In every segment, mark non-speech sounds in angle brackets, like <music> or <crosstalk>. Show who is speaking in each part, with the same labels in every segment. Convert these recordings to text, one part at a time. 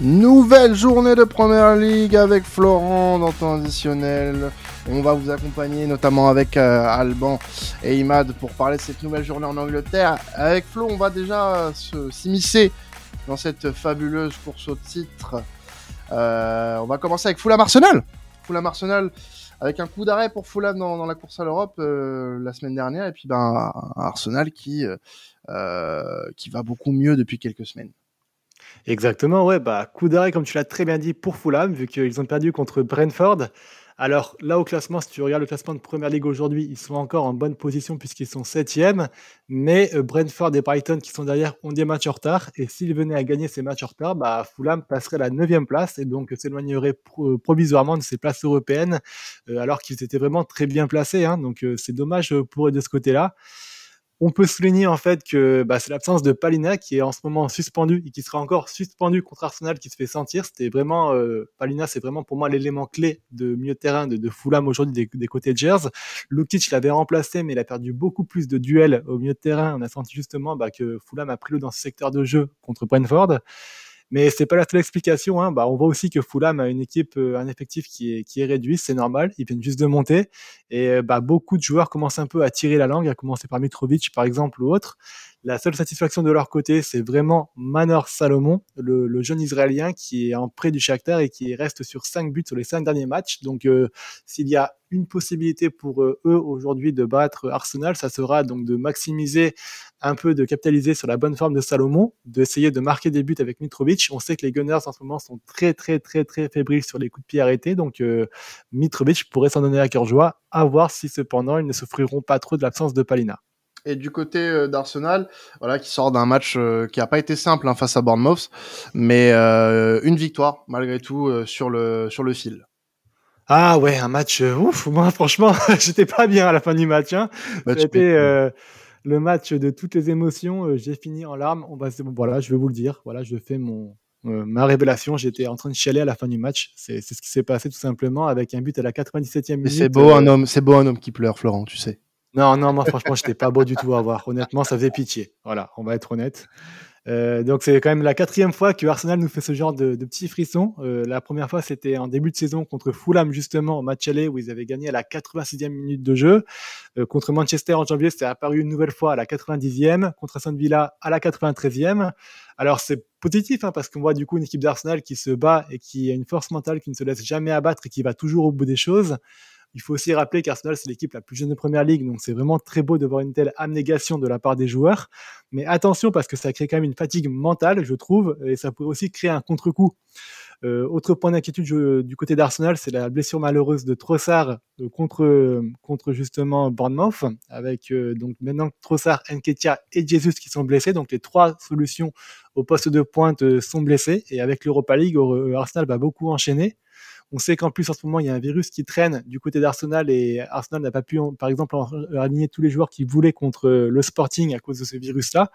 Speaker 1: Nouvelle journée de Première Ligue avec Florent dans temps additionnel. On va vous accompagner notamment avec euh, Alban et Imad pour parler de cette nouvelle journée en Angleterre. Avec Flo, on va déjà s'immiscer dans cette fabuleuse course au titre. Euh, on va commencer avec Fulham Arsenal. Fulham Arsenal avec un coup d'arrêt pour Fulham dans, la course à l'Europe euh, la semaine dernière et puis ben Arsenal qui qui va beaucoup mieux depuis quelques semaines.
Speaker 2: Exactement, ouais, bah, coup d'arrêt, comme tu l'as très bien dit, pour Fulham, vu qu'ils ont perdu contre Brentford. Alors là, au classement, si tu regardes le classement de Première Ligue aujourd'hui, ils sont encore en bonne position puisqu'ils sont septième. Mais euh, Brentford et Brighton, qui sont derrière, ont des matchs en retard. Et s'ils venaient à gagner ces matchs en retard, bah, Fulham passerait la neuvième place et donc s'éloignerait euh, provisoirement de ces places européennes, euh, alors qu'ils étaient vraiment très bien placés. Hein. donc c'est dommage pour eux de ce côté-là. On peut souligner en fait que bah, c'est l'absence de Palina qui est en ce moment suspendu et qui sera encore suspendu contre Arsenal qui se fait sentir. C'était vraiment euh, Palina, c'est vraiment pour moi l'élément clé de milieu de terrain de, de Fulham aujourd'hui des, côtés de Gers. Lukic l'avait remplacé, mais il a perdu beaucoup plus de duels au milieu de terrain. On a senti justement bah, que Fulham a pris l'eau dans ce secteur de jeu contre Brentford. Mais c'est pas la seule explication. Hein. Bah, on voit aussi que Fulham a une équipe, euh, un effectif qui est, réduit, c'est normal. Ils viennent juste de monter et euh, bah, beaucoup de joueurs commencent un peu à tirer la langue, à commencer par Mitrovic par exemple ou autre. La seule satisfaction de leur côté, c'est vraiment Manor Salomon, le, jeune Israélien qui est en prêt du Shakhtar et qui reste sur 5 buts sur les 5 derniers matchs. Donc, euh, s'il y a une possibilité pour eux aujourd'hui de battre Arsenal, ça sera donc de maximiser un peu, de capitaliser sur la bonne forme de Salomon, d'essayer de marquer des buts avec Mitrovic. On sait que les Gunners en ce moment sont très très très très fébriles sur les coups de pied arrêtés, donc euh, Mitrovic pourrait s'en donner à cœur joie, à voir si cependant ils ne souffriront pas trop de l'absence de Palina.
Speaker 1: Et du côté euh, d'Arsenal, voilà, qui sort d'un match euh, qui n'a pas été simple hein, face à Bournemouth, mais euh, une victoire malgré tout sur le sur le fil.
Speaker 2: Ah ouais, un match ouf. <laughs> Moi, franchement, <laughs> j'étais pas bien à la fin du match. Hein. C'était le match de toutes les émotions. J'ai fini en larmes. On va, voilà, je vais vous le dire. Voilà, je fais mon ma révélation. J'étais en train de chialer à la fin du match. C'est ce qui s'est passé tout simplement avec un but à la 97e minute.
Speaker 1: C'est beau un homme, c'est beau un homme qui pleure, Florent, tu sais.
Speaker 2: Non, non, moi franchement, j'étais pas beau du tout à voir. Honnêtement, ça faisait pitié. Voilà, on va être honnête. Euh, donc c'est quand même la quatrième fois que Arsenal nous fait ce genre de, de petits frissons. Euh, la première fois c'était en début de saison contre Fulham justement au match aller où ils avaient gagné à la 86e minute de jeu. Euh, contre Manchester en janvier c'était apparu une nouvelle fois à la 90e. Contre Aston Villa à la 93e. Alors c'est positif hein, parce qu'on voit du coup une équipe d'Arsenal qui se bat et qui a une force mentale qui ne se laisse jamais abattre et qui va toujours au bout des choses. Il faut aussi rappeler qu'Arsenal, c'est l'équipe la plus jeune de Première Ligue, donc c'est vraiment très beau de voir une telle abnégation de la part des joueurs. Mais attention, parce que ça crée quand même une fatigue mentale, je trouve, et ça pourrait aussi créer un contre-coup. Euh, autre point d'inquiétude du côté d'Arsenal, c'est la blessure malheureuse de Trossard euh, contre, justement Bournemouth, avec euh, donc maintenant Trossard, Nketiah et Jesus qui sont blessés. Donc les trois solutions au poste de pointe sont blessées. Et avec l'Europa League, Arsenal va beaucoup enchaîner. On sait qu'en plus, en ce moment, il y a un virus qui traîne du côté d'Arsenal et Arsenal n'a pas pu, par exemple, aligner tous les joueurs qui voulaient contre le Sporting à cause de ce virus-là.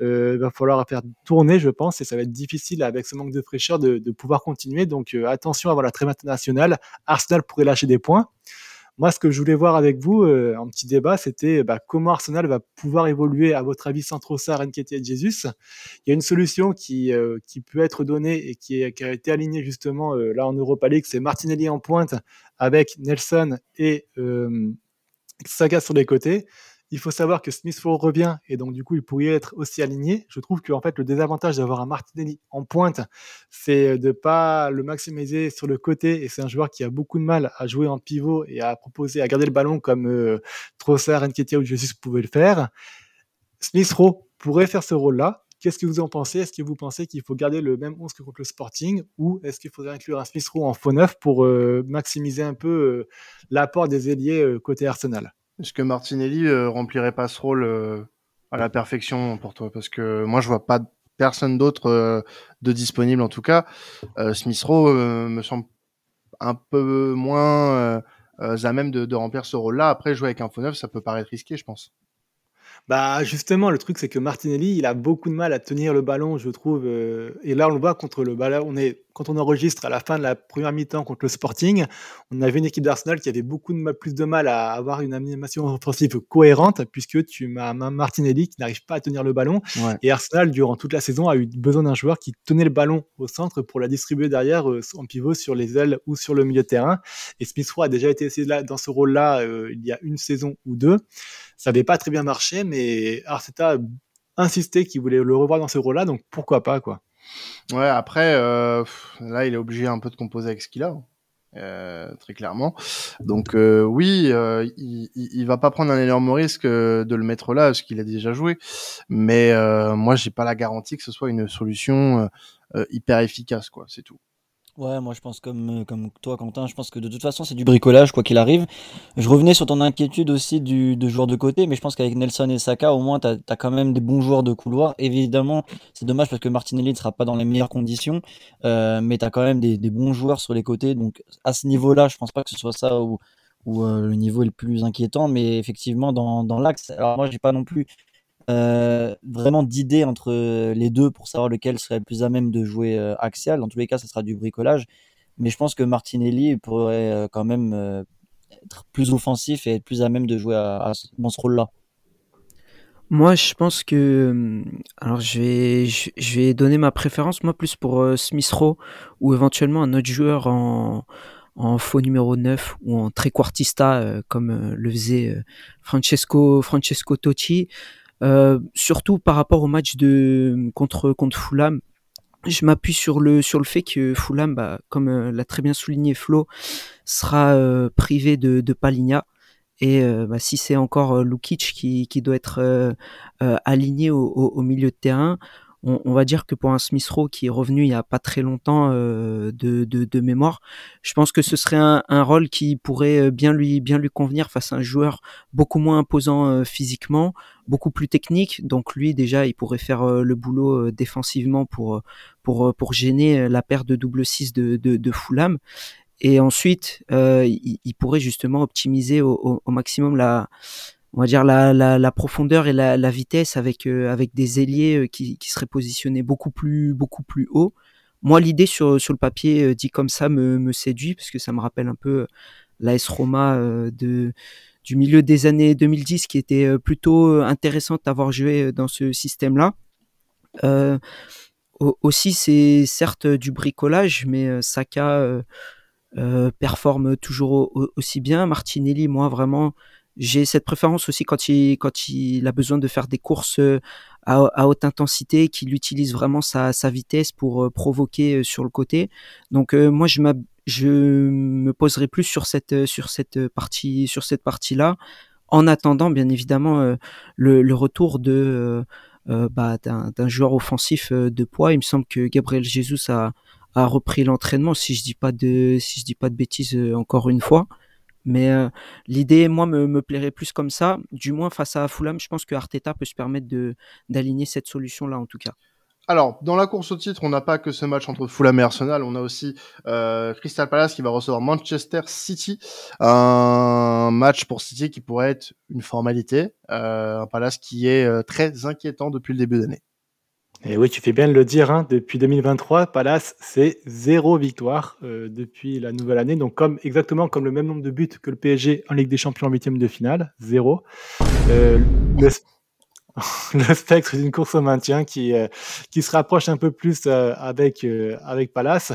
Speaker 2: Euh, il va falloir faire tourner, je pense, et ça va être difficile avec ce manque de fraîcheur de, pouvoir continuer. Donc euh, attention voir la trêve internationale. Arsenal pourrait lâcher des points. Moi, ce que je voulais voir avec vous euh, en petit débat, c'était bah, comment Arsenal va pouvoir évoluer, à votre avis, sans Trossard, Nketiah et Jesus? Il y a une solution qui, euh, qui peut être donnée et qui, a été alignée justement euh, là en Europa League, c'est Martinelli en pointe avec Nelson et Saga sur les côtés. Il faut savoir que Smith Rowe revient et donc du coup il pourrait être aussi aligné. Je trouve que en fait le désavantage d'avoir un Martinelli en pointe, c'est de pas le maximiser sur le côté et c'est un joueur qui a beaucoup de mal à jouer en pivot et à proposer à garder le ballon comme euh, Trossard, ou Jesus pouvaient le faire. Smith Rowe pourrait faire ce rôle-là. Qu'est-ce que vous en pensez? Est-ce que vous pensez qu'il faut garder le même 11 que contre le Sporting ou est-ce qu'il faudrait inclure un Smith Rowe en faux neuf pour euh, maximiser un peu euh, l'apport des ailiers côté Arsenal?
Speaker 1: Est-ce que Martinelli euh, remplirait pas ce rôle euh, à la perfection pour toi? Parce que moi, je vois pas personne d'autre euh, de disponible en tout cas. Smith Rowe me semble un peu moins à même de, remplir ce rôle-là. Après, jouer avec un faux neuf, ça peut paraître risqué, je pense.
Speaker 2: Bah justement, le truc c'est que Martinelli, il a beaucoup de mal à tenir le ballon, je trouve. et là, on le voit contre le ballon. On est quand on enregistre à la fin de la première mi-temps contre le Sporting, on avait une équipe d'Arsenal qui avait beaucoup de, plus de mal à avoir une animation offensive cohérente, puisque tu as Martinelli qui n'arrive pas à tenir le ballon. Et Arsenal, durant toute la saison, a eu besoin d'un joueur qui tenait le ballon au centre pour la distribuer derrière euh, en pivot sur les ailes ou sur le milieu de terrain. Et Smith Rowe a déjà été essayé là, dans ce rôle-là euh, il y a une saison ou deux. Ça n'avait pas très bien marché, mais Arteta a insisté qu'il voulait le revoir dans ce rôle-là, donc pourquoi pas, quoi.
Speaker 1: Ouais, après, euh, là, il est obligé un peu de composer avec ce qu'il a. Euh, très clairement. Donc euh, oui, il, il, va pas prendre un énorme risque de le mettre là, parce qu'il a déjà joué. Mais moi, j'ai pas la garantie que ce soit une solution hyper efficace, quoi. C'est tout.
Speaker 3: Ouais, moi je pense comme, euh, comme toi, Quentin, je pense que de toute façon c'est du bricolage, quoi qu'il arrive. Je revenais sur ton inquiétude aussi du, de joueurs de côté, mais je pense qu'avec Nelson et Saka, au moins tu as, quand même des bons joueurs de couloir. Évidemment, c'est dommage parce que Martinelli ne sera pas dans les meilleures conditions, euh, mais tu as quand même des, des, bons joueurs sur les côtés. Donc à ce niveau-là, je pense pas que ce soit ça où, où euh, le niveau est le plus inquiétant, mais effectivement dans, dans l'axe, alors moi j'ai pas non plus euh, vraiment d'idées entre les deux pour savoir lequel serait le plus à même de jouer euh, axial. Dans tous les cas, ça sera du bricolage. Mais je pense que Martinelli pourrait euh, quand même être plus offensif et être plus à même de jouer à, dans ce rôle-là.
Speaker 4: Moi, je pense que. Alors, je vais, je, vais donner ma préférence, moi, plus pour Smith Rowe ou éventuellement un autre joueur en, en faux numéro 9 ou en trequartista, comme le faisait Francesco, Francesco Totti. Euh, surtout par rapport au match de contre contre Fulham, je m'appuie sur le sur le fait que Fulham, bah, comme euh, l'a très bien souligné Flo, sera euh, privé de, de Paligna. Et bah, si c'est encore Lukic qui, qui doit être aligné au, au, milieu de terrain, on, va dire que pour un Smith Rowe qui est revenu il y a pas très longtemps euh, de, mémoire, je pense que ce serait un, rôle qui pourrait euh, bien lui bien lui convenir face à un joueur beaucoup moins imposant euh, physiquement, beaucoup plus technique. Donc lui déjà, il pourrait faire le boulot défensivement pour pour pour gêner la paire de double 6 de, de, de Fulham. Et ensuite, il, pourrait justement optimiser au maximum la on va dire la, la, la profondeur et la, la vitesse avec euh, avec des ailiers euh, qui, qui seraient positionnés beaucoup plus beaucoup plus haut. Moi, l'idée sur sur le papier euh, dit comme ça me, me séduit parce que ça me rappelle un peu l'AS Roma de du milieu des années 2010 qui était plutôt intéressante d'avoir joué dans ce système-là. Euh, aussi, c'est certes du bricolage, mais Saka euh, performe toujours aussi bien. Martinelli, moi, vraiment, j'ai cette préférence aussi quand il, quand il a besoin de faire des courses euh, à, haute intensité, qu'il utilise vraiment sa, sa vitesse pour euh, provoquer euh, sur le côté. Donc moi je, je me poserai plus sur cette, sur cette partie, sur cette partie-là, en attendant bien évidemment le, le, retour de bah, d'un joueur offensif de poids. Il me semble que Gabriel Jesus a, a repris l'entraînement, si je dis pas de, si je dis pas de bêtises encore une fois. Mais euh, l'idée, moi, me, plairait plus comme ça. Du moins, face à Fulham, je pense que Arteta peut se permettre d'aligner cette solution-là, en tout cas.
Speaker 1: Alors, dans la course au titre, on n'a pas que ce match entre Fulham et Arsenal, on a aussi euh, Crystal Palace qui va recevoir Manchester City, un match pour City qui pourrait être une formalité, euh, un Palace qui est très inquiétant depuis le début d'année.
Speaker 2: Et oui, tu fais bien de le dire, hein, depuis 2023, Palace, c'est zéro victoire euh, depuis la nouvelle année. Donc, comme, exactement comme le même nombre de buts que le PSG en Ligue des Champions en huitième de finale, zéro. Euh, <laughs> le, spectre d'une course au maintien qui, euh, qui se rapproche un peu plus avec, euh, avec Palace.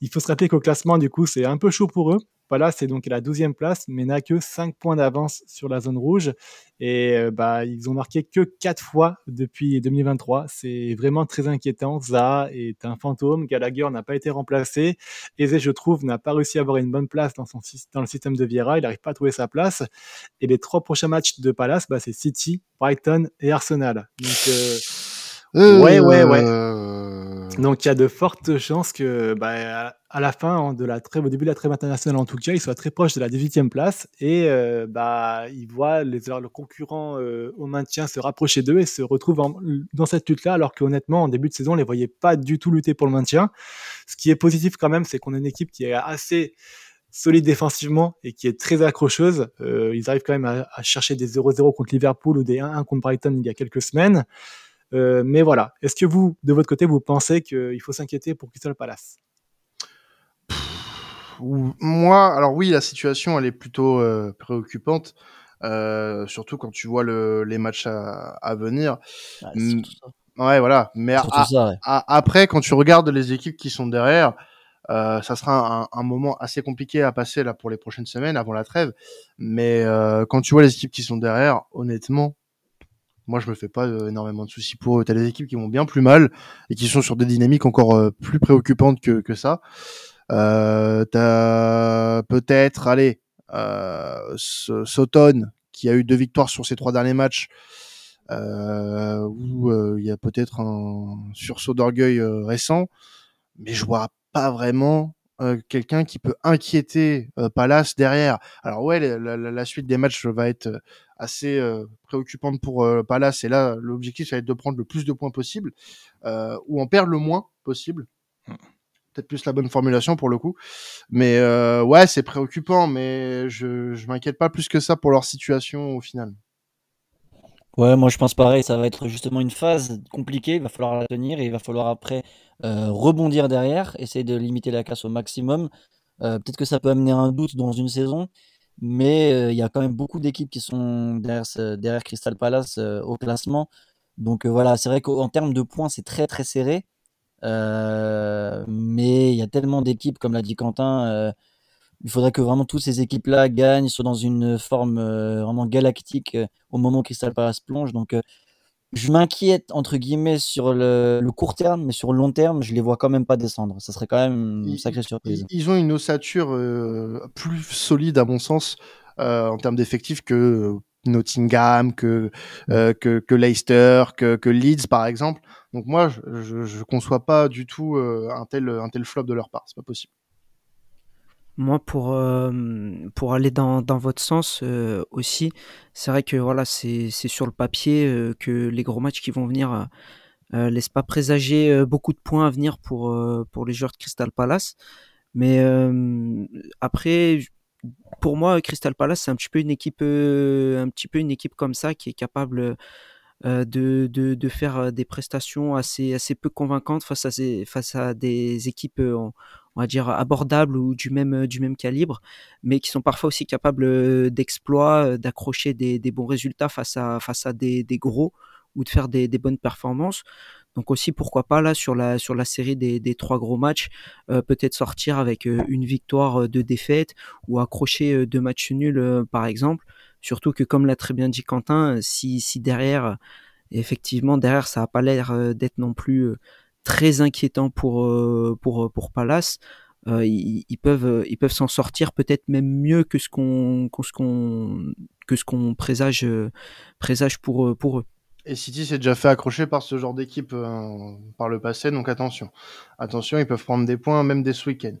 Speaker 2: Il faut se rappeler qu'au classement, du coup, c'est un peu chaud pour eux. Palace c'est donc à la 12e place, mais n'a que 5 points d'avance sur la zone rouge. Et euh, bah, ils ont marqué que 4 fois depuis 2023. C'est vraiment très inquiétant. Zaha est un fantôme. Gallagher n'a pas été remplacé. Eze, je trouve, n'a pas réussi à avoir une bonne place dans, son, dans le système de Vieira. Il n'arrive pas à trouver sa place. Et les trois prochains matchs de Palace, bah, c'est City, Brighton et Arsenal. Donc, euh, euh, ouais, ouais, ouais. Euh, Donc il y a de fortes chances que bah, à la fin de la trêve, au début de la trêve internationale en tout cas, il soit très proche de la 18e place et euh, bah il voit les le concurrent au maintien se rapprocher d'eux et se retrouve dans cette lutte là alors qu'honnêtement en début de saison on les voyait pas du tout lutter pour le maintien. Ce qui est positif quand même, c'est qu'on a une équipe qui est assez solide défensivement et qui est très accrocheuse. ils arrivent quand même à, à chercher des 0-0 contre Liverpool ou des 1-1 contre Brighton il y a quelques semaines. Euh, mais voilà, est-ce que vous, de votre côté, vous pensez qu'il faut s'inquiéter pour Crystal Palace?
Speaker 1: Moi, alors oui, la situation elle est plutôt euh, préoccupante, euh, surtout quand tu vois le, les matchs à, à venir.
Speaker 3: Ça.
Speaker 1: Ouais, voilà. Mais
Speaker 3: ça, ouais.
Speaker 1: après, quand tu regardes les équipes qui sont derrière, euh, ça sera un, un moment assez compliqué à passer là pour les prochaines semaines avant la trêve. Mais euh, quand tu vois les équipes qui sont derrière, honnêtement, moi je me fais pas euh, énormément de soucis pour eux. T'as des équipes qui vont bien plus mal et qui sont sur des dynamiques encore euh, plus préoccupantes que, que ça. Euh, t'as peut-être, allez, euh, S- Soton qui a eu deux victoires sur ses trois derniers matchs, euh, où euh, il y a peut-être un sursaut d'orgueil récent, mais je vois pas vraiment euh, quelqu'un qui peut inquiéter euh, Palace derrière. Alors ouais, la, la- la suite des matchs va être euh, assez euh, préoccupante pour euh, Palace, et là l'objectif ça va être de prendre le plus de points possible, euh, ou en perdre le moins possible. Peut-être plus la bonne formulation pour le coup. Mais euh, ouais, c'est préoccupant, mais je, je m'inquiète pas plus que ça pour leur situation au final.
Speaker 3: Ouais, moi je pense pareil, ça va être justement une phase compliquée, il va falloir la tenir et il va falloir après euh, rebondir derrière, essayer de limiter la casse au maximum. Euh, peut-être que ça peut amener un doute dans une saison, mais euh, il y a quand même beaucoup d'équipes qui sont derrière, Crystal Palace au classement. Donc voilà, c'est vrai qu'en termes de points, c'est très très serré. Mais il y a tellement d'équipes, comme l'a dit Quentin, il faudrait que vraiment toutes ces équipes-là gagnent, soient dans une forme euh, vraiment galactique euh, au moment où Crystal Palace plonge. Donc, euh, je m'inquiète entre guillemets sur le, le court terme, mais sur le long terme, je les vois quand même pas descendre. Ça serait quand même une sacrée surprise.
Speaker 1: Ils, ils ont une ossature plus solide à mon sens en termes d'effectifs que Nottingham, que, euh, que, que Leicester, que, que Leeds par exemple. Donc moi, je, je conçois pas du tout euh, un, tel, un tel flop de leur part. C'est pas possible.
Speaker 4: Moi, pour, euh, pour aller dans, dans votre sens euh, aussi, c'est vrai que voilà, c'est sur le papier euh, que les gros matchs qui vont venir euh, laissent pas présager beaucoup de points à venir pour, pour les joueurs de Crystal Palace. Mais après, pour moi, Crystal Palace, c'est un petit peu une équipe, un petit peu une équipe comme ça qui est capable de, de, de faire des prestations assez, assez peu convaincantes face à, face à des équipes, on, on va dire, abordables ou du même, du même calibre, mais qui sont parfois aussi capables euh, d'exploits, euh, d'accrocher des, bons résultats face à, des, gros ou de faire des, bonnes performances. Donc aussi, pourquoi pas là sur la, série des, trois gros matchs, euh, peut-être sortir avec euh, une victoire, euh, deux défaites ou accrocher euh, deux matchs nuls euh, par exemple. Surtout que comme l'a très bien dit Quentin, si, derrière, effectivement derrière ça a pas l'air euh, d'être non plus euh, très inquiétant pour euh, pour euh, pour Palace, euh, ils, peuvent ils peuvent s'en sortir peut-être même mieux que ce qu'on que ce qu'on que ce qu'on présage présage pour eux-.
Speaker 1: Et City s'est déjà fait accrocher par ce genre d'équipe par le passé, donc attention. Attention, ils peuvent prendre des points même dès ce week-end.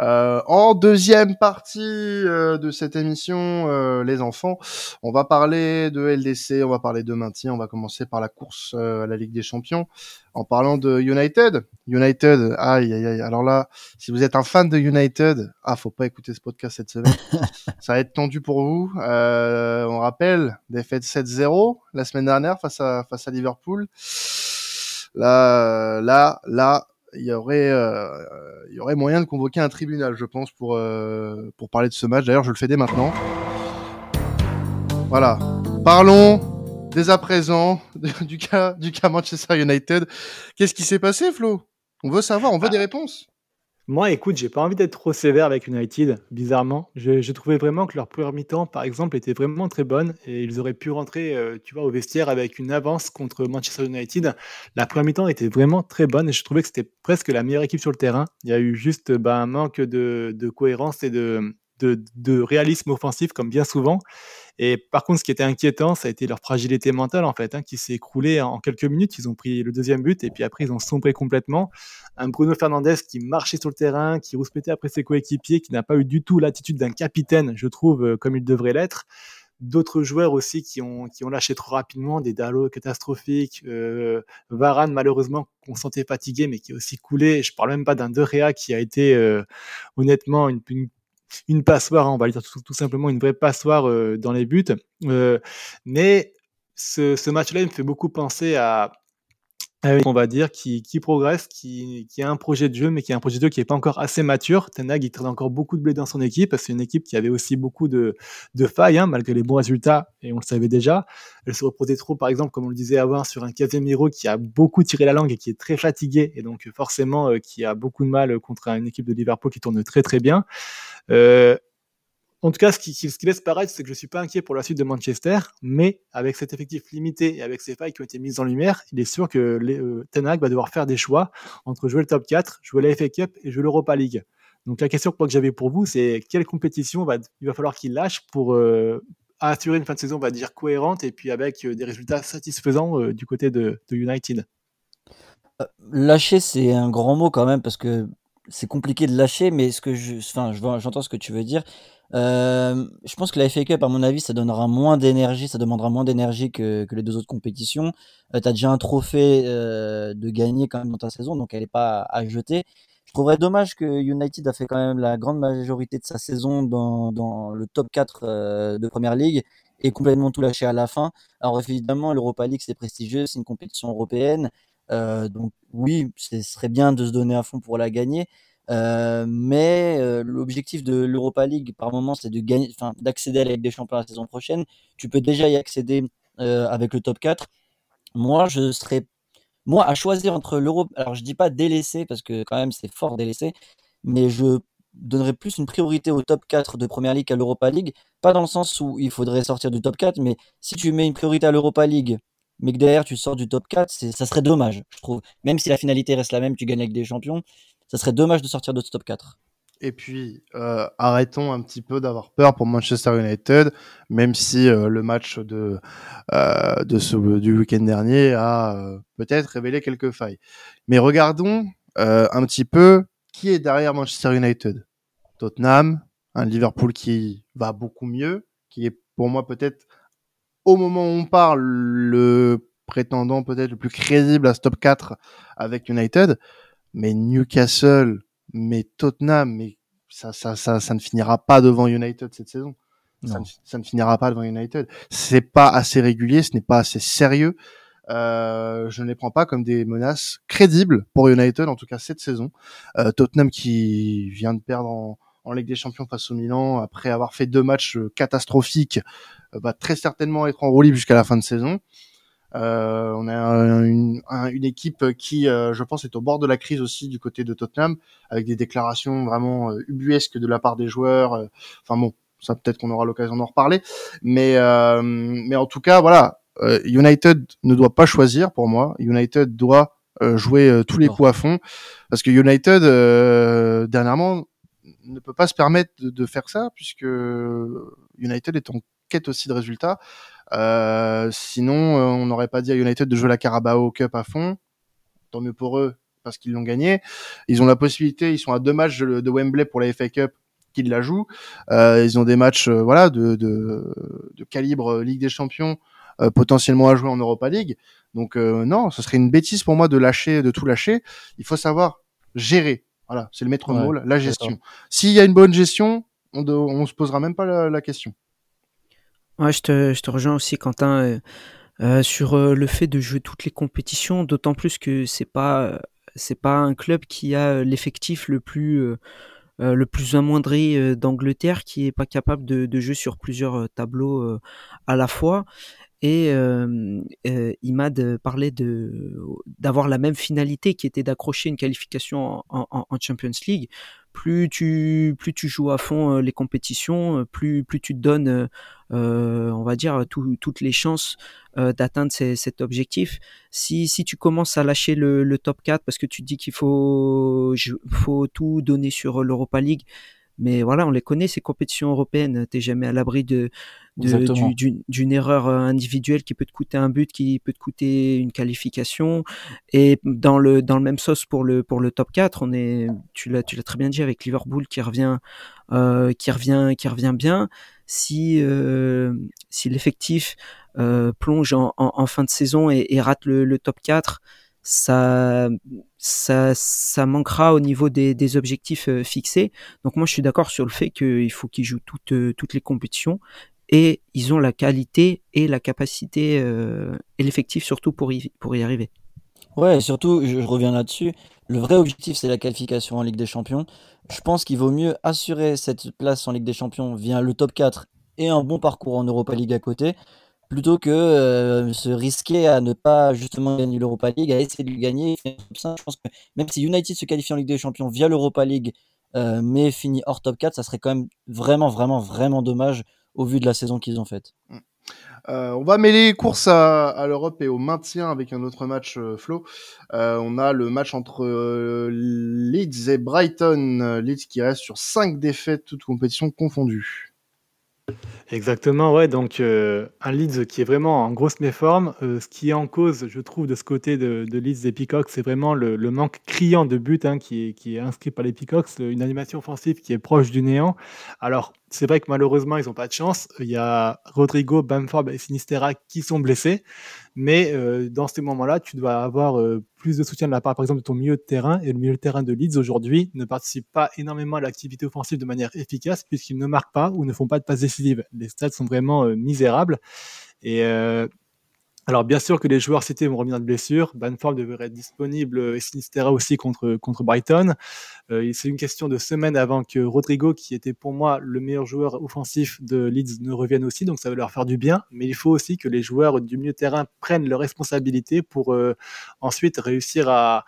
Speaker 1: Euh, en deuxième partie euh, de cette émission, euh, les enfants, on va parler de LDC, on va parler de maintien, on va commencer par la course euh, à la Ligue des Champions, en parlant de United. United, aïe aïe aïe. Alors là, si vous êtes un fan de United, ah faut pas écouter ce podcast cette semaine. <laughs> Ça va être tendu pour vous. Euh, on rappelle, défaite 7-0 la semaine dernière face à face à Liverpool. Là, là, là, il y aurait, euh, il y aurait moyen de convoquer un tribunal, je pense, pour euh, pour parler de ce match. D'ailleurs, je le fais dès maintenant. Voilà. Parlons dès à présent <laughs> du cas du cas Manchester United. Qu'est-ce qui s'est passé, Flo? On veut savoir, on veut des réponses.
Speaker 2: Moi, écoute, j'ai pas envie d'être trop sévère avec United, bizarrement. Je, je trouvais vraiment que leur première mi-temps, par exemple, était vraiment très bonne et ils auraient pu rentrer, euh, tu vois, au vestiaire avec une avance contre Manchester United. La première mi-temps était vraiment très bonne et je trouvais que c'était presque la meilleure équipe sur le terrain. Il y a eu juste bah, un manque de, cohérence et de réalisme offensif, comme bien souvent. Et par contre, ce qui était inquiétant, ça a été leur fragilité mentale, en fait, hein, qui s'est écroulée en quelques minutes. Ils ont pris le deuxième but et puis après, ils ont sombré complètement un Bruno Fernandez qui marchait sur le terrain, qui rouspétait après ses coéquipiers, qui n'a pas eu du tout l'attitude d'un capitaine, je trouve, euh, comme il devrait l'être. D'autres joueurs aussi qui ont, qui ont lâché trop rapidement, des Dallo catastrophiques, euh, Varane malheureusement qu'on sentait fatigué mais qui est aussi coulé. Je parle même pas d'un De Gea qui a été euh, honnêtement une, une passoire, hein, on va dire tout, simplement une vraie passoire euh, dans les buts. Euh, mais ce, ce match-là, me fait beaucoup penser à, Ah on va dire, qui, qui progresse, qui, qui, a un projet de jeu, mais qui a un projet de jeu qui n'est pas encore assez mature. Tenag, il traîne encore beaucoup de blé dans son équipe, parce que c'est une équipe qui avait aussi beaucoup de, de failles, hein, malgré les bons résultats, et on le savait déjà. Elle se reposait trop, par exemple, comme on le disait avant, sur un Casemiro qui a beaucoup tiré la langue et qui est très fatigué, et donc forcément euh, qui a beaucoup de mal contre une équipe de Liverpool qui tourne très très bien. Euh, en tout cas, ce qui, laisse paraître, c'est que je suis pas inquiet pour la suite de Manchester, mais avec cet effectif limité et avec ces failles qui ont été mises en lumière, il est sûr que euh, Ten Hag va devoir faire des choix entre jouer le top 4, jouer la FA Cup et jouer l'Europa League. Donc la question que j'avais pour vous, c'est quelle compétition va, il va falloir qu'il lâche pour euh, assurer une fin de saison, on va dire, cohérente et puis avec euh, des résultats satisfaisants du côté de, de United?
Speaker 3: Lâcher, c'est un grand mot quand même parce que c'est compliqué de lâcher, mais ce que je, enfin, j'entends ce que tu veux dire. Euh, je pense que la FA Cup, à mon avis, ça donnera moins d'énergie, ça demandera moins d'énergie que, que les deux autres compétitions. Euh, tu déjà un trophée euh, de gagner quand même dans ta saison, donc elle n'est pas à jeter. Je trouverais dommage que United a fait quand même la grande majorité de sa saison dans, dans le top 4 euh, de Première League et complètement tout lâché à la fin. Alors évidemment, l'Europa League, c'est prestigieux, c'est une compétition européenne. Euh, donc oui, ce serait bien de se donner à fond pour la gagner. Euh, mais euh, l'objectif de l'Europa League par moment c'est de gagner, d'accéder à la des Champions la saison prochaine. Tu peux déjà y accéder euh, avec le top 4. Moi, je serais moi à choisir entre l'Europe. Alors je dis pas délaisser parce que quand même c'est fort délaissé, mais je donnerais plus une priorité au top 4 de Première Ligue qu'à l'Europa League. Pas dans le sens où il faudrait sortir du top 4, mais si tu mets une priorité à l'Europa League, mais que derrière tu sors du top 4, ça serait dommage, je trouve. Même si la finalité reste la même, tu gagnes avec des champions, ça serait dommage de sortir de ce top 4.
Speaker 1: Et puis, euh, arrêtons un petit peu d'avoir peur pour Manchester United, même si euh, le match de, euh, du week-end dernier a peut-être révélé quelques failles. Mais regardons un petit peu qui est derrière Manchester United. Tottenham, un Liverpool qui va beaucoup mieux, qui est pour moi peut-être, au moment où on parle, le prétendant peut-être le plus crédible à ce top 4 avec United mais Newcastle, mais Tottenham, mais ça, ça, ça, ça ne finira pas devant United cette saison. Ça ne, ça ne, finira pas devant United. C'est pas assez régulier, ce n'est pas assez sérieux. Euh, je ne les prends pas comme des menaces crédibles pour United, en tout cas cette saison. Euh, Tottenham qui vient de perdre en, en, Ligue des Champions face au Milan après avoir fait deux matchs catastrophiques, euh, va très certainement être en roue libre jusqu'à la fin de saison. Euh, on a une, une, équipe qui, euh, je pense, est au bord de la crise aussi du côté de Tottenham, avec des déclarations vraiment euh, ubuesques de la part des joueurs. Euh, enfin bon, ça peut-être qu'on aura l'occasion d'en reparler, mais mais en tout cas, voilà, United ne doit pas choisir pour moi. United doit jouer tous les coups à fond, parce que United dernièrement ne peut pas se permettre de, de faire ça, puisque United est en quête aussi de résultats. Euh, sinon, euh, on n'aurait pas dit à United de jouer la Carabao Cup à fond. Tant mieux pour eux parce qu'ils l'ont gagné. Ils ont la possibilité, ils sont à deux matchs de, Wembley pour la FA Cup qu'ils la jouent. Euh, ils ont des matchs euh, voilà de, de, de, calibre Ligue des Champions euh, potentiellement à jouer en Europa League. Donc euh, non, ce serait une bêtise pour moi de lâcher, de tout lâcher. Il faut savoir gérer. Voilà, c'est le maître mot, la gestion. S'il y a une bonne gestion, on, de, on se posera même pas la, la question.
Speaker 4: Je te, rejoins aussi, Quentin, euh, euh, sur euh, le fait de jouer toutes les compétitions, d'autant plus que c'est pas pas un club qui a l'effectif le plus le plus amoindri d'Angleterre, qui est pas capable de, jouer sur plusieurs tableaux à la fois. Et Imad parlait de d'avoir la même finalité qui était d'accrocher une qualification en, Champions League. Plus tu plus tu joues à fond les compétitions, plus plus tu te donnes, euh, on va dire, tout, toutes les chances euh, d'atteindre cet objectif. Si si tu commences à lâcher le, top 4 parce que tu dis qu'il faut faut tout donner sur l'Europa League, mais voilà, on les connaît, ces compétitions européennes. T'es jamais à l'abri de, d'une erreur euh, individuelle qui peut te coûter un but, qui peut te coûter une qualification. Et dans le, dans le même sauce pour le, pour le top 4, on est, tu l'as, tu l'as très bien dit avec Liverpool qui revient, euh, qui revient, qui revient bien. Si, euh, si l'effectif euh, plonge en, en, en, fin de saison et, et rate le, le top 4, ça, ça, ça manquera au niveau des, des objectifs euh, fixés. Donc moi, je suis d'accord sur le fait qu'il faut qu'ils jouent toutes, euh, toutes les compétitions et ils ont la qualité et la capacité euh, et l'effectif surtout pour y, pour y arriver.
Speaker 3: Ouais, et surtout, je, je reviens là-dessus. Le vrai objectif, c'est la qualification en Ligue des Champions. Je pense qu'il vaut mieux assurer cette place en Ligue des Champions via le top 4 et un bon parcours en Europa League à côté, plutôt que euh, se risquer à ne pas justement gagner l'Europa League, à essayer de gagner. Même si United se qualifie en Ligue des Champions via l'Europa League, euh, mais finit hors top 4, ça serait quand même vraiment, vraiment, vraiment dommage au vu de la saison qu'ils ont faite.
Speaker 1: Mm. Euh, on va mêler course à, l'Europe et au maintien avec un autre match, euh, on a le match entre Leeds et Brighton. Leeds qui reste sur 5 défaites, toutes compétitions confondues.
Speaker 2: Exactement, ouais. Donc, euh, un Leeds qui est vraiment en grosse méforme. Euh, ce qui est en cause, je trouve, de ce côté de, de Leeds et Peacocks, c'est vraiment le, le manque criant de buts hein, qui, est, qui est inscrit par les Peacocks, une animation offensive qui est proche du néant. Alors, c'est vrai que malheureusement, ils n'ont pas de chance. Il y a Rodrigo, Bamford et Sinistera qui sont blessés. Mais euh, dans ces moments-là, tu dois avoir euh, plus de soutien de la part, par exemple, de ton milieu de terrain. Et le milieu de terrain de Leeds aujourd'hui ne participe pas énormément à l'activité offensive de manière efficace puisqu'ils ne marquent pas ou ne font pas de passes décisives. Les stats sont vraiment euh, misérables. Et alors bien sûr que les joueurs cités vont revenir de blessure. Banford devrait être disponible et Sinistera aussi contre, contre Brighton. Euh, c'est une question de semaine avant que Rodrigo, qui était pour moi le meilleur joueur offensif de Leeds, ne revienne aussi. Donc ça va leur faire du bien. Mais il faut aussi que les joueurs du milieu terrain prennent leurs responsabilités pour euh, ensuite réussir à,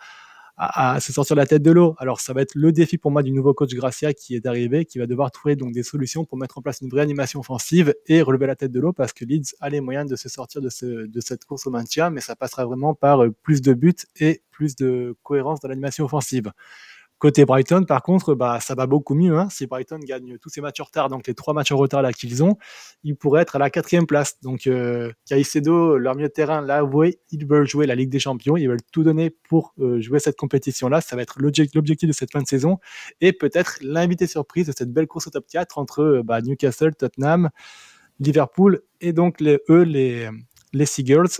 Speaker 2: à, se sortir la tête de l'eau. Alors ça va être le défi pour moi du nouveau coach Gracia qui est arrivé, qui va devoir trouver donc des solutions pour mettre en place une vraie animation offensive et relever la tête de l'eau parce que Leeds a les moyens de se sortir de, de cette course au maintien, mais ça passera vraiment par euh, plus de buts et plus de cohérence dans l'animation offensive. Côté Brighton, par contre, bah, ça va beaucoup mieux. Hein. Si Brighton gagne tous ses matchs en retard, donc les trois matchs en retard là qu'ils ont, ils pourraient être à la quatrième place. Donc euh, Caicedo, leur milieu de terrain, l'a avoué, ils veulent jouer la Ligue des Champions, ils veulent tout donner pour euh, jouer cette compétition-là. Ça va être l'objectif de cette fin de saison et peut-être l'invité surprise de cette belle course au top 4 entre euh, bah, Newcastle, Tottenham, Liverpool et donc les, eux, les, les Seagulls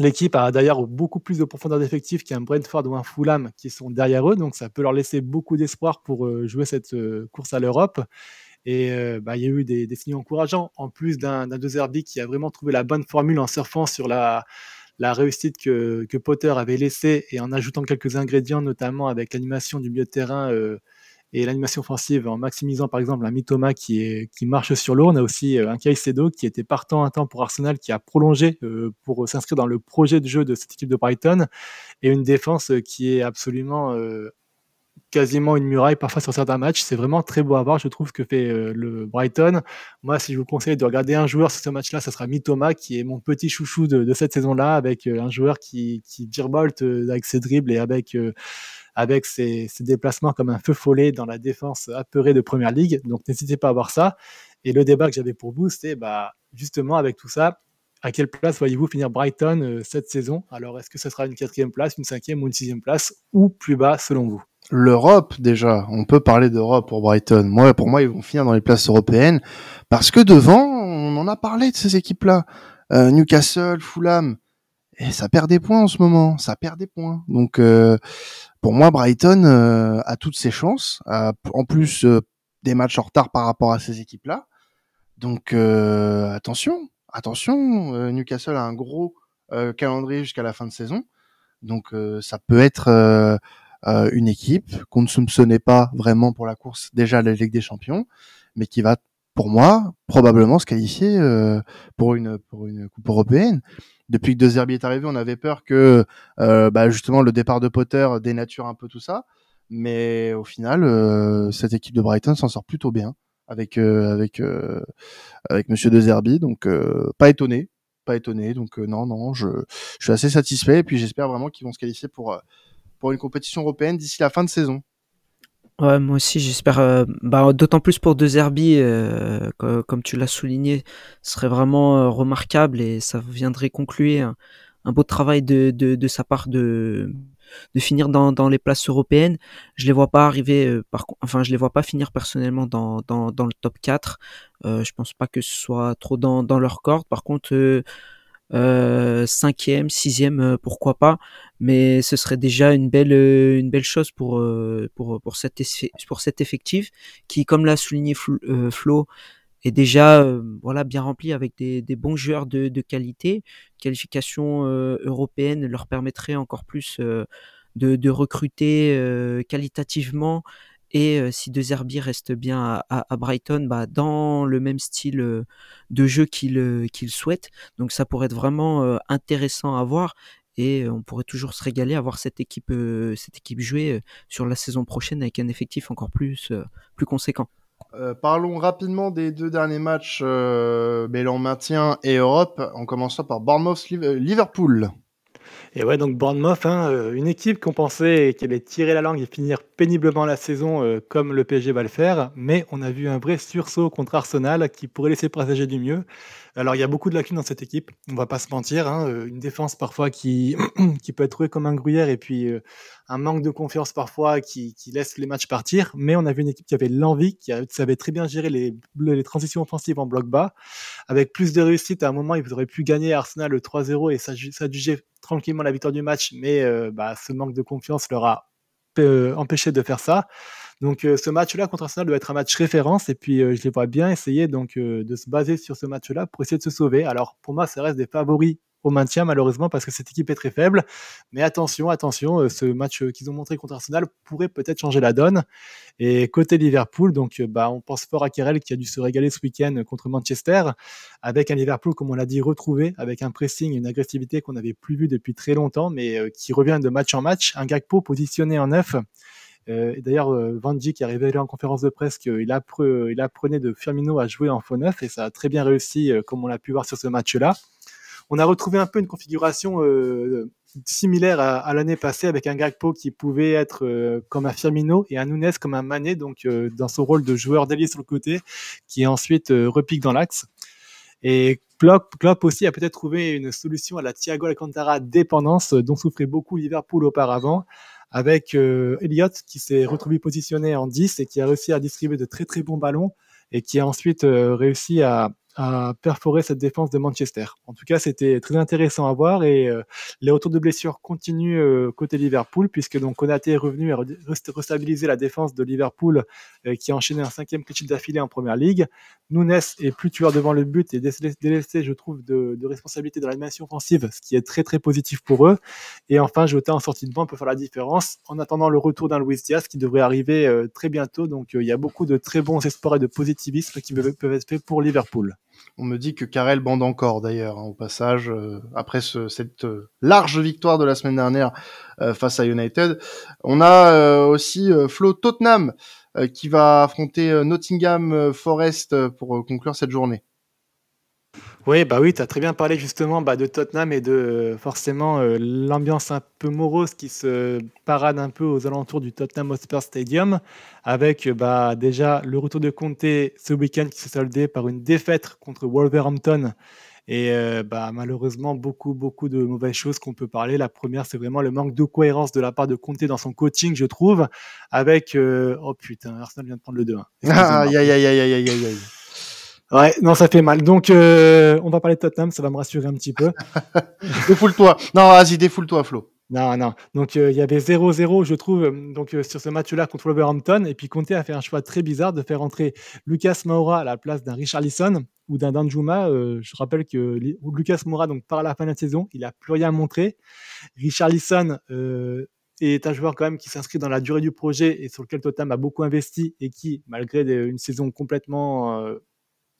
Speaker 2: L'équipe a d'ailleurs beaucoup plus de profondeur d'effectif qu'un Brentford ou un Fulham qui sont derrière eux, donc ça peut leur laisser beaucoup d'espoir pour euh, jouer cette euh, course à l'Europe. Et euh, bah, il y a eu des, des signaux encourageants, en plus d'un De qui a vraiment trouvé la bonne formule en surfant sur la, réussite que, Potter avait laissée et en ajoutant quelques ingrédients, notamment avec l'animation du milieu de terrain et l'animation offensive en maximisant par exemple un Mitoma qui, qui marche sur l'eau. On a aussi euh, un Caicedo qui était partant un temps pour Arsenal qui a prolongé euh, pour s'inscrire dans le projet de jeu de cette équipe de Brighton et une défense qui est absolument euh, quasiment une muraille parfois sur certains matchs. C'est vraiment très beau à voir, je trouve, que fait euh, le Brighton. Moi, si je vous conseille de regarder un joueur sur ce match-là, ce sera Mitoma, qui est mon petit chouchou de, cette saison-là, avec euh, un joueur qui, qui euh, avec ses dribbles et avec avec ses, ses, déplacements comme un feu follet dans la défense apeurée de Première Ligue. Donc n'hésitez pas à voir ça. Et le débat que j'avais pour vous, c'est bah, justement avec tout ça, à quelle place voyez-vous finir Brighton euh, cette saison? Alors est-ce que ce sera une quatrième place, une cinquième ou une sixième place, ou plus bas selon vous?
Speaker 1: L'Europe déjà, on peut parler d'Europe pour Brighton. Moi, pour moi, ils vont finir dans les places européennes parce que devant, on en a parlé de ces équipes-là, euh, Newcastle, Fulham, et ça perd des points en ce moment, ça perd des points. Donc euh, pour moi, Brighton euh, a toutes ses chances. En plus, euh, des matchs en retard par rapport à ces équipes-là. Donc attention, attention. Newcastle a un gros calendrier jusqu'à la fin de saison. Donc ça peut être une équipe qu'on ne soupçonnait pas vraiment pour la course déjà à la Ligue des Champions, mais qui va, pour moi, probablement se qualifier pour une pour une coupe européenne depuis que De Zerbi est arrivé, on avait peur que euh, bah, justement le départ de Potter dénature un peu tout ça. Mais au final, euh, cette équipe de Brighton s'en sort plutôt bien avec euh, avec avec Monsieur De Zerbi, donc pas étonné, pas étonné. Donc non, non, je, je suis assez satisfait et puis j'espère vraiment qu'ils vont se qualifier pour pour une compétition européenne d'ici la fin de saison.
Speaker 4: Ouais, moi aussi, j'espère. Euh, bah, d'autant plus pour De Zerbi, euh, comme tu l'as souligné, ce serait vraiment euh, remarquable et ça viendrait conclure un, beau travail de, de, de, sa part de, de finir dans, dans les places européennes. Je les vois pas arriver, euh, par, enfin, je les vois pas finir personnellement dans, dans, dans le top 4. Euh, je pense pas que ce soit trop dans, dans leur corde. Par contre, euh, cinquième, sixième, euh, pourquoi pas, mais ce serait déjà une belle, euh, une belle chose pour, pour, pour, cet, pour cet effectif qui, comme l'a souligné Flo, est déjà voilà bien rempli avec des, des bons joueurs de, de qualité. Qualification européenne leur permettrait encore plus de, de recruter qualitativement et si De Zerbi reste bien à, Brighton, bah, dans le même style de jeu qu'il qu'il souhaite. Donc ça pourrait être vraiment intéressant à voir et on pourrait toujours se régaler à voir cette équipe, cette équipe jouer sur la saison prochaine avec un effectif encore plus, plus conséquent.
Speaker 1: parlons rapidement des deux derniers matchs euh, mêlant maintien et Europe, en commençant par Bournemouth-Liverpool.
Speaker 2: Et ouais, donc Bournemouth, hein, euh, une équipe qu'on pensait qu'elle allait tirer la langue et finir péniblement la saison euh, comme le PSG va le faire, mais on a vu un vrai sursaut contre Arsenal qui pourrait laisser présager du mieux. Alors il y a beaucoup de lacunes dans cette équipe, on va pas se mentir, hein, euh, une défense parfois qui, <clears throat> qui peut être trouvée comme un gruyère et puis un manque de confiance parfois qui, laisse les matchs partir, mais on a vu une équipe qui avait l'envie, qui savait très bien gérer les, les transitions offensives en bloc bas, avec plus de réussite à un moment ils auraient pu gagner Arsenal le 3-0 et ça tranquillement la victoire du match, mais euh, bah, ce manque de confiance leur a euh, empêché de faire ça. Donc euh, ce match-là contre Arsenal doit être un match référence et puis je les vois bien essayer donc de se baser sur ce match-là pour essayer de se sauver. Alors pour moi, ça reste des favoris au maintien malheureusement parce que cette équipe est très faible. Mais attention, attention, euh, ce match euh, qu'ils ont montré contre Arsenal pourrait peut-être changer la donne. Et côté Liverpool, donc euh, bah on pense fort à Kerel qui a dû se régaler ce week-end contre Manchester avec un Liverpool comme on l'a dit retrouvé avec un pressing, une agressivité qu'on n'avait plus vu depuis très longtemps, mais qui revient de match en match. Un Gakpo positionné en neuf. Euh, D'ailleurs, Van Dijk a révélé en conférence de presse qu'il apprenait de Firmino à jouer en faux neuf et ça a très bien réussi, comme on l'a pu voir sur ce match-là on a retrouvé un peu une configuration euh, similaire à, l'année passée avec un Gagpo qui pouvait être euh, comme un Firmino et un Nunes comme un Mané, donc euh, dans son rôle de joueur d'ailier sur le côté, qui ensuite repique dans l'axe. Et Klopp, Klopp, aussi a peut-être trouvé une solution à la Thiago Alcantara dépendance dont souffrait beaucoup Liverpool auparavant, avec Elliott qui s'est retrouvé positionné en 10 et qui a réussi à distribuer de très très bons ballons et qui a ensuite réussi à, à perforer cette défense de Manchester. En tout cas, c'était très intéressant à voir et euh, les retours de blessures continuent euh, côté Liverpool puisque donc Konaté est revenu à restabiliser la défense de Liverpool euh, qui a enchaîné un cinquième cliché d'affilée en première ligue. Nunes est plus tueur devant le but et délaissé, je trouve, de, de responsabilité dans l'animation offensive, ce qui est très très positif pour eux. Et enfin, Jota en sortie de banc peut faire la différence en attendant le retour d'un Luis Diaz qui devrait arriver très bientôt. Donc il y a beaucoup de très bons espoirs et de positivisme qui peuvent être faits pour Liverpool.
Speaker 1: On me dit que Karel bande encore d'ailleurs hein, au passage euh, après cette euh, large victoire de la semaine dernière euh, face à United. On a aussi Flo Tottenham qui va affronter Nottingham Forest pour conclure cette journée.
Speaker 2: Oui, bah oui, tu as très bien parlé justement bah, de Tottenham et de forcément euh, l'ambiance un peu morose qui se parade un peu aux alentours du Tottenham Hotspur Stadium, avec bah, déjà le retour de Conte ce week-end qui s'est soldé par une défaite contre Wolverhampton. Et euh, bah, malheureusement, beaucoup, beaucoup de mauvaises choses qu'on peut parler. La première, c'est vraiment le manque de cohérence de la part de Conte dans son coaching, je trouve, avec... Euh, oh putain, Arsenal vient de prendre le 2-1.
Speaker 1: Aïe, aïe, aïe, aïe, aïe, aïe, aïe.
Speaker 2: Ouais, non, ça fait mal. Donc, euh, on va parler de Tottenham, ça va me rassurer un petit peu. <laughs>
Speaker 1: défoule-toi. Non, vas-y, défoule-toi, Flo.
Speaker 2: Non, non. Donc, euh, il y avait 0-0, je trouve, euh, donc, sur ce match-là contre Wolverhampton. Et puis, Conte a fait un choix très bizarre de faire entrer Lucas Moura à la place d'un Richard Lisson ou d'un Danjuma. je rappelle que Lucas Moura, donc, par la fin de la saison, il a plus rien montré. Richard Lisson, est un joueur quand même qui s'inscrit dans la durée du projet et sur lequel Tottenham a beaucoup investi et qui, malgré une saison complètement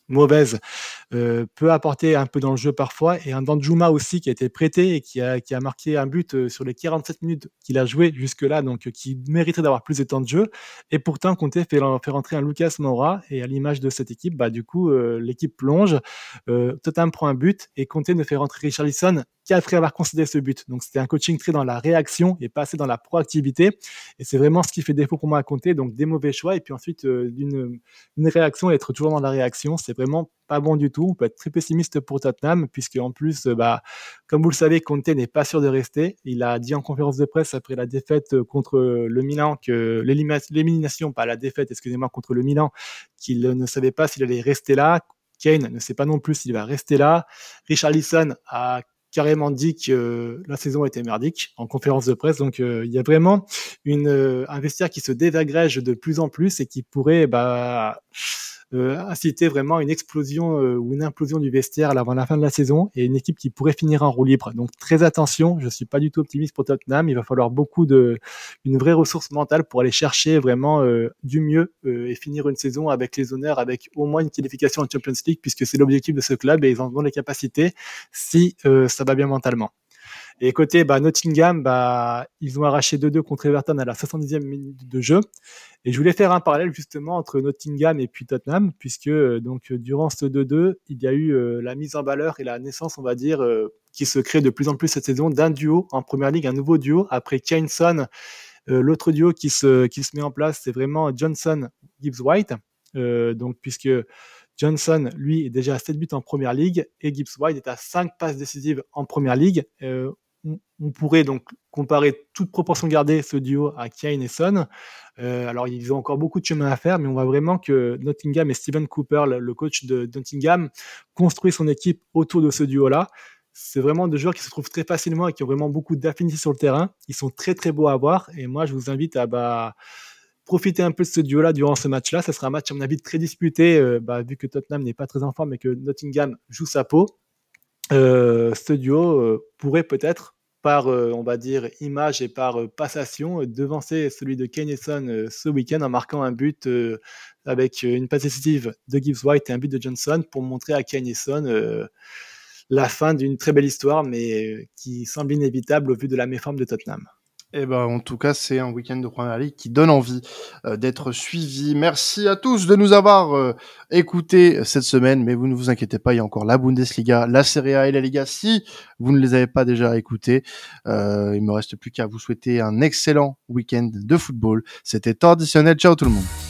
Speaker 2: mauvaise euh, peut apporter un peu dans le jeu parfois. Et un Danjuma aussi qui a été prêté et qui a, qui a marqué un but euh, sur les 47 minutes qu'il a joué jusque-là donc euh, qui mériterait d'avoir plus de temps de jeu. Et pourtant Conte fait, fait rentrer un Lucas Moura et à l'image de cette équipe bah du coup l'équipe plonge. Tottenham prend un but et Conte ne fait rentrer Richarlison qu'après avoir concédé ce but. Donc c'était un coaching très dans la réaction et pas assez dans la proactivité. Et c'est vraiment ce qui fait défaut pour moi à Conte donc des mauvais choix. Et puis ensuite d'une une réaction être toujours dans la réaction c'est vraiment pas bon du tout. On peut être très pessimiste pour Tottenham, puisque en plus, euh, bah, comme vous le savez, Conte n'est pas sûr de rester. Il a dit en conférence de presse après la défaite euh, contre le Milan que l'élimination, pas la défaite, excusez-moi, contre le Milan, qu'il ne savait pas s'il allait rester là. Kane ne sait pas non plus s'il va rester là. Richard Lisson a carrément dit que euh, la saison était merdique en conférence de presse. Donc il y a vraiment une, un vestiaire qui se désagrège de plus en plus et qui pourrait bah, inciter vraiment une explosion euh, ou une implosion du vestiaire avant la fin de la saison et une équipe qui pourrait finir en roue libre. Donc très attention, je suis pas du tout optimiste pour Tottenham. Il va falloir beaucoup de, une vraie ressource mentale pour aller chercher vraiment euh, du mieux et finir une saison avec les honneurs, avec au moins une qualification en Champions League, puisque c'est l'objectif de ce club et ils en ont les capacités si ça va bien mentalement. Et côté bah, Nottingham, bah, ils ont arraché 2-2 contre Everton à la 70e minute de jeu. Et je voulais faire un parallèle justement entre Nottingham et puis Tottenham, puisque euh, donc durant ce 2-2, il y a eu euh, la mise en valeur et la naissance, on va dire, euh, qui se crée de plus en plus cette saison d'un duo en Première Ligue, un nouveau duo après Kane-Son. L'autre duo qui se, qui se met en place, c'est vraiment Johnson-Gibbs-White. donc puisque Johnson, lui, est déjà à 7 buts en Première Ligue et Gibbs White est à 5 passes décisives en Première Ligue on pourrait donc comparer toute proportion gardée ce duo à Kane et Son. Euh, alors ils ont encore beaucoup de chemin à faire, mais on voit vraiment que Nottingham et Steven Cooper, le, coach de Nottingham, construit son équipe autour de ce duo-là. C'est vraiment deux joueurs qui se trouvent très facilement et qui ont vraiment beaucoup d'affinité sur le terrain. Ils sont très très beaux à voir et moi je vous invite à bah, profiter un peu de ce duo-là durant ce match-là. Ce sera un match à mon avis très disputé, euh, bah, vu que Tottenham n'est pas très en forme et que Nottingham joue sa peau. Euh, ce duo pourrait peut-être par, euh, on va dire, image et par euh, passation, euh, devancer celui de Kenneson ce week-end en marquant un but avec une passe décisive de Gibbs White et un but de Johnson pour montrer à Kenneson la fin d'une très belle histoire, mais qui semble inévitable au vu de la méforme de Tottenham.
Speaker 1: Eh ben, en tout cas, c'est un week-end de Première Ligue qui donne envie euh, d'être suivi. Merci à tous de nous avoir euh, écoutés cette semaine, mais vous ne vous inquiétez pas, il y a encore la Bundesliga, la Serie A et la Liga. Si vous ne les avez pas déjà écoutés, euh, il me reste plus qu'à vous souhaiter un excellent week-end de football. C'était traditionnel. Ciao tout le monde.